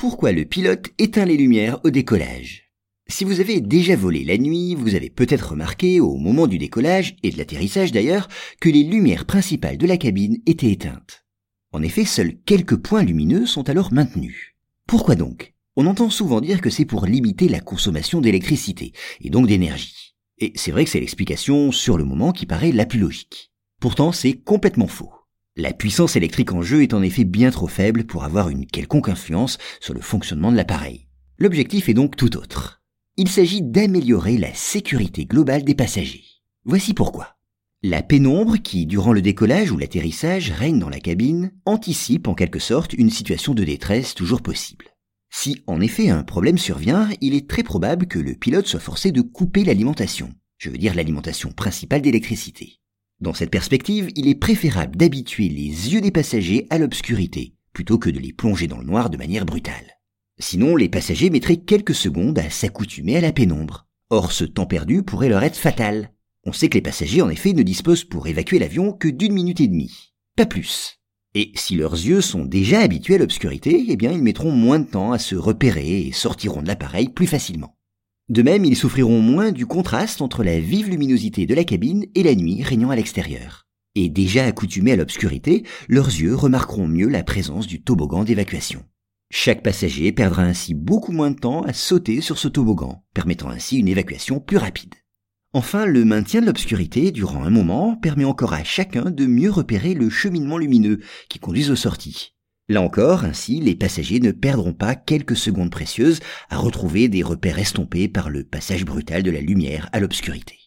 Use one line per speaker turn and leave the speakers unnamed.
Pourquoi le pilote éteint les lumières au décollage Si vous avez déjà volé la nuit, vous avez peut-être remarqué au moment du décollage, et de l'atterrissage d'ailleurs, que les lumières principales de la cabine étaient éteintes. En effet, seuls quelques points lumineux sont alors maintenus. Pourquoi donc? On entend souvent dire que c'est pour limiter la consommation d'électricité, et donc d'énergie. Et c'est vrai que c'est l'explication sur le moment qui paraît la plus logique. Pourtant, c'est complètement faux. La puissance électrique en jeu est en effet bien trop faible pour avoir une quelconque influence sur le fonctionnement de l'appareil. L'objectif est donc tout autre. Il s'agit d'améliorer la sécurité globale des passagers. Voici pourquoi. La pénombre qui, durant le décollage ou l'atterrissage, règne dans la cabine, anticipe en quelque sorte une situation de détresse toujours possible. Si en effet un problème survient, il est très probable que le pilote soit forcé de couper l'alimentation, je veux dire l'alimentation principale d'électricité. Dans cette perspective, il est préférable d'habituer les yeux des passagers à l'obscurité, plutôt que de les plonger dans le noir de manière brutale. Sinon, les passagers mettraient quelques secondes à s'accoutumer à la pénombre. Or, ce temps perdu pourrait leur être fatal. On sait que les passagers, en effet, ne disposent pour évacuer l'avion que d'une minute et demie. Pas plus. Et si leurs yeux sont déjà habitués à l'obscurité, eh bien, ils mettront moins de temps à se repérer et sortiront de l'appareil plus facilement. De même, ils souffriront moins du contraste entre la vive luminosité de la cabine et la nuit régnant à l'extérieur. Et déjà accoutumés à l'obscurité, leurs yeux remarqueront mieux la présence du toboggan d'évacuation. Chaque passager perdra ainsi beaucoup moins de temps à sauter sur ce toboggan, permettant ainsi une évacuation plus rapide. Enfin, le maintien de l'obscurité durant un moment permet encore à chacun de mieux repérer le cheminement lumineux qui conduit aux sorties. Là encore, ainsi, les passagers ne perdront pas quelques secondes précieuses à retrouver des repères estompés par le passage brutal de la lumière à l'obscurité.